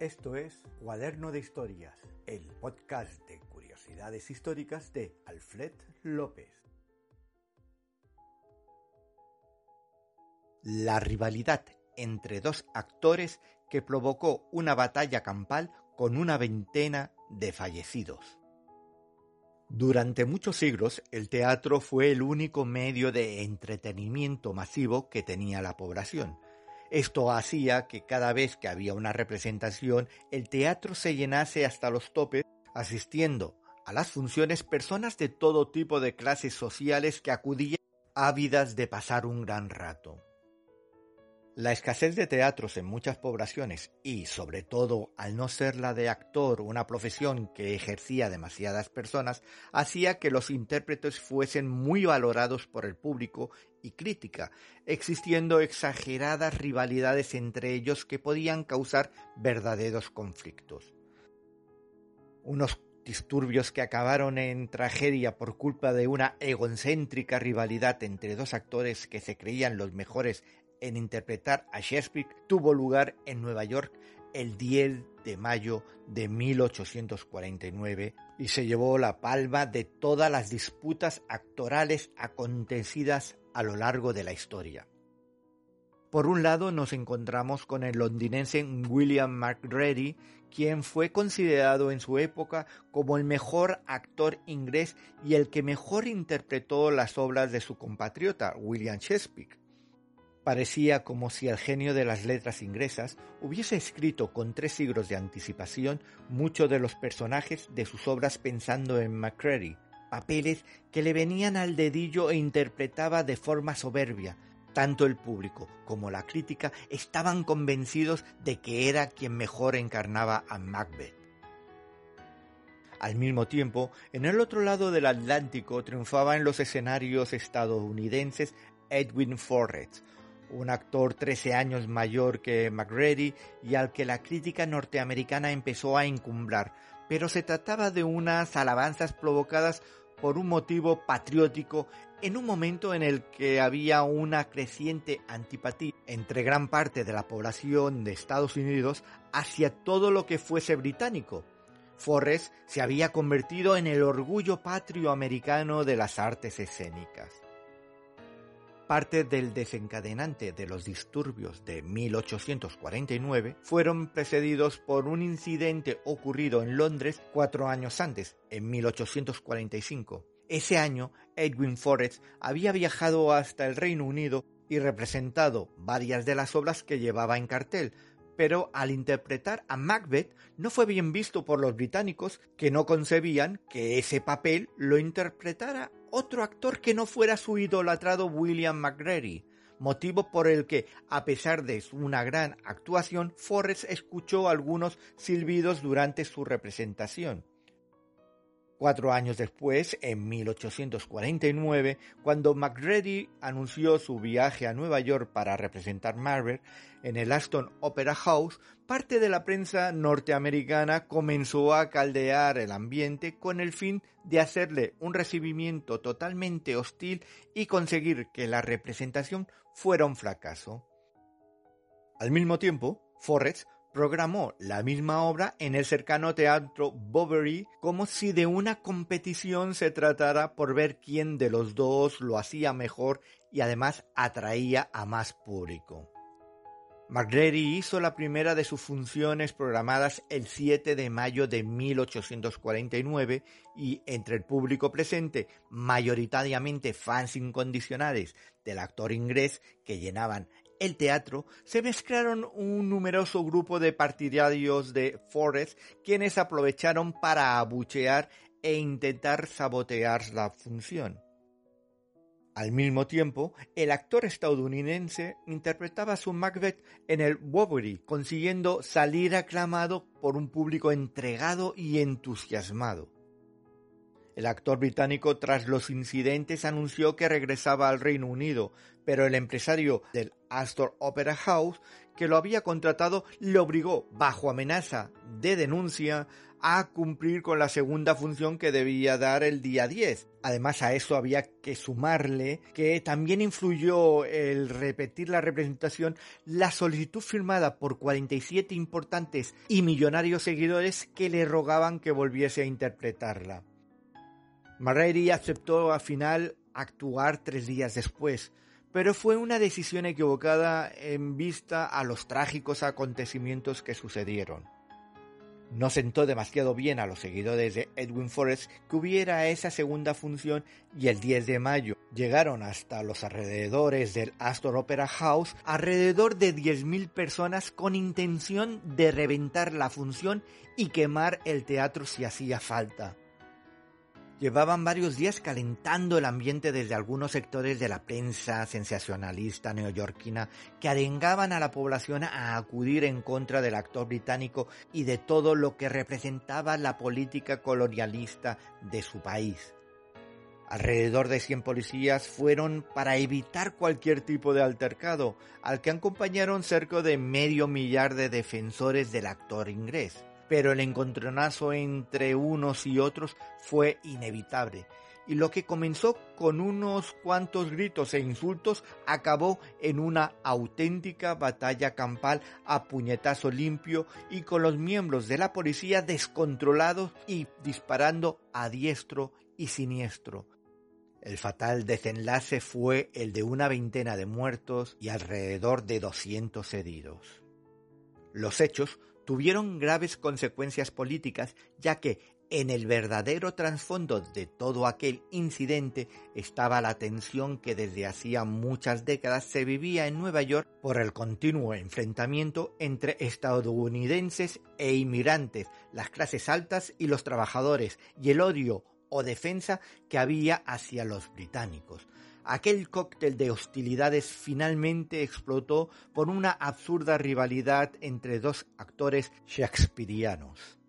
Esto es Cuaderno de Historias, el podcast de curiosidades históricas de Alfred López. La rivalidad entre dos actores que provocó una batalla campal con una veintena de fallecidos. Durante muchos siglos, el teatro fue el único medio de entretenimiento masivo que tenía la población. Esto hacía que cada vez que había una representación, el teatro se llenase hasta los topes, asistiendo a las funciones personas de todo tipo de clases sociales que acudían ávidas de pasar un gran rato. La escasez de teatros en muchas poblaciones y, sobre todo, al no ser la de actor una profesión que ejercía demasiadas personas, hacía que los intérpretes fuesen muy valorados por el público y crítica, existiendo exageradas rivalidades entre ellos que podían causar verdaderos conflictos. Unos disturbios que acabaron en tragedia por culpa de una egocéntrica rivalidad entre dos actores que se creían los mejores en interpretar a Shakespeare tuvo lugar en Nueva York el 10 de mayo de 1849 y se llevó la palma de todas las disputas actorales acontecidas a lo largo de la historia. Por un lado nos encontramos con el londinense William McReady, quien fue considerado en su época como el mejor actor inglés y el que mejor interpretó las obras de su compatriota William Shakespeare. Parecía como si el genio de las letras inglesas hubiese escrito con tres siglos de anticipación muchos de los personajes de sus obras pensando en Macready, papeles que le venían al dedillo e interpretaba de forma soberbia. Tanto el público como la crítica estaban convencidos de que era quien mejor encarnaba a Macbeth. Al mismo tiempo, en el otro lado del Atlántico triunfaba en los escenarios estadounidenses Edwin Forrest, un actor 13 años mayor que McReady y al que la crítica norteamericana empezó a encumbrar, pero se trataba de unas alabanzas provocadas por un motivo patriótico en un momento en el que había una creciente antipatía entre gran parte de la población de Estados Unidos hacia todo lo que fuese británico. Forrest se había convertido en el orgullo patrio americano de las artes escénicas. Parte del desencadenante de los disturbios de 1849 fueron precedidos por un incidente ocurrido en Londres cuatro años antes, en 1845. Ese año, Edwin Forrest había viajado hasta el Reino Unido y representado varias de las obras que llevaba en cartel, pero al interpretar a Macbeth no fue bien visto por los británicos que no concebían que ese papel lo interpretara otro actor que no fuera su idolatrado William McGrady, motivo por el que, a pesar de una gran actuación, Forrest escuchó algunos silbidos durante su representación. Cuatro años después, en 1849, cuando McReady anunció su viaje a Nueva York para representar Marvel en el Aston Opera House, parte de la prensa norteamericana comenzó a caldear el ambiente con el fin de hacerle un recibimiento totalmente hostil y conseguir que la representación fuera un fracaso. Al mismo tiempo, Forrest programó la misma obra en el cercano teatro Bovary como si de una competición se tratara por ver quién de los dos lo hacía mejor y además atraía a más público. McGrady hizo la primera de sus funciones programadas el 7 de mayo de 1849 y entre el público presente, mayoritariamente fans incondicionales del actor inglés que llenaban el teatro, se mezclaron un numeroso grupo de partidarios de Forrest quienes aprovecharon para abuchear e intentar sabotear la función. Al mismo tiempo, el actor estadounidense interpretaba su Macbeth en el Bovary, consiguiendo salir aclamado por un público entregado y entusiasmado. El actor británico tras los incidentes anunció que regresaba al Reino Unido, pero el empresario del Astor Opera House, que lo había contratado, le obligó, bajo amenaza de denuncia, a cumplir con la segunda función que debía dar el día 10. Además a eso había que sumarle que también influyó el repetir la representación la solicitud firmada por 47 importantes y millonarios seguidores que le rogaban que volviese a interpretarla. Marreri aceptó al final actuar tres días después, pero fue una decisión equivocada en vista a los trágicos acontecimientos que sucedieron. No sentó demasiado bien a los seguidores de Edwin Forrest que hubiera esa segunda función y el 10 de mayo llegaron hasta los alrededores del Astor Opera House alrededor de 10.000 personas con intención de reventar la función y quemar el teatro si hacía falta. Llevaban varios días calentando el ambiente desde algunos sectores de la prensa sensacionalista neoyorquina que arengaban a la población a acudir en contra del actor británico y de todo lo que representaba la política colonialista de su país. Alrededor de 100 policías fueron para evitar cualquier tipo de altercado, al que acompañaron cerca de medio millar de defensores del actor inglés pero el encontronazo entre unos y otros fue inevitable, y lo que comenzó con unos cuantos gritos e insultos acabó en una auténtica batalla campal a puñetazo limpio y con los miembros de la policía descontrolados y disparando a diestro y siniestro. El fatal desenlace fue el de una veintena de muertos y alrededor de 200 heridos. Los hechos tuvieron graves consecuencias políticas, ya que en el verdadero trasfondo de todo aquel incidente estaba la tensión que desde hacía muchas décadas se vivía en Nueva York por el continuo enfrentamiento entre estadounidenses e inmigrantes, las clases altas y los trabajadores, y el odio o defensa que había hacia los británicos. Aquel cóctel de hostilidades finalmente explotó por una absurda rivalidad entre dos actores shakespearianos.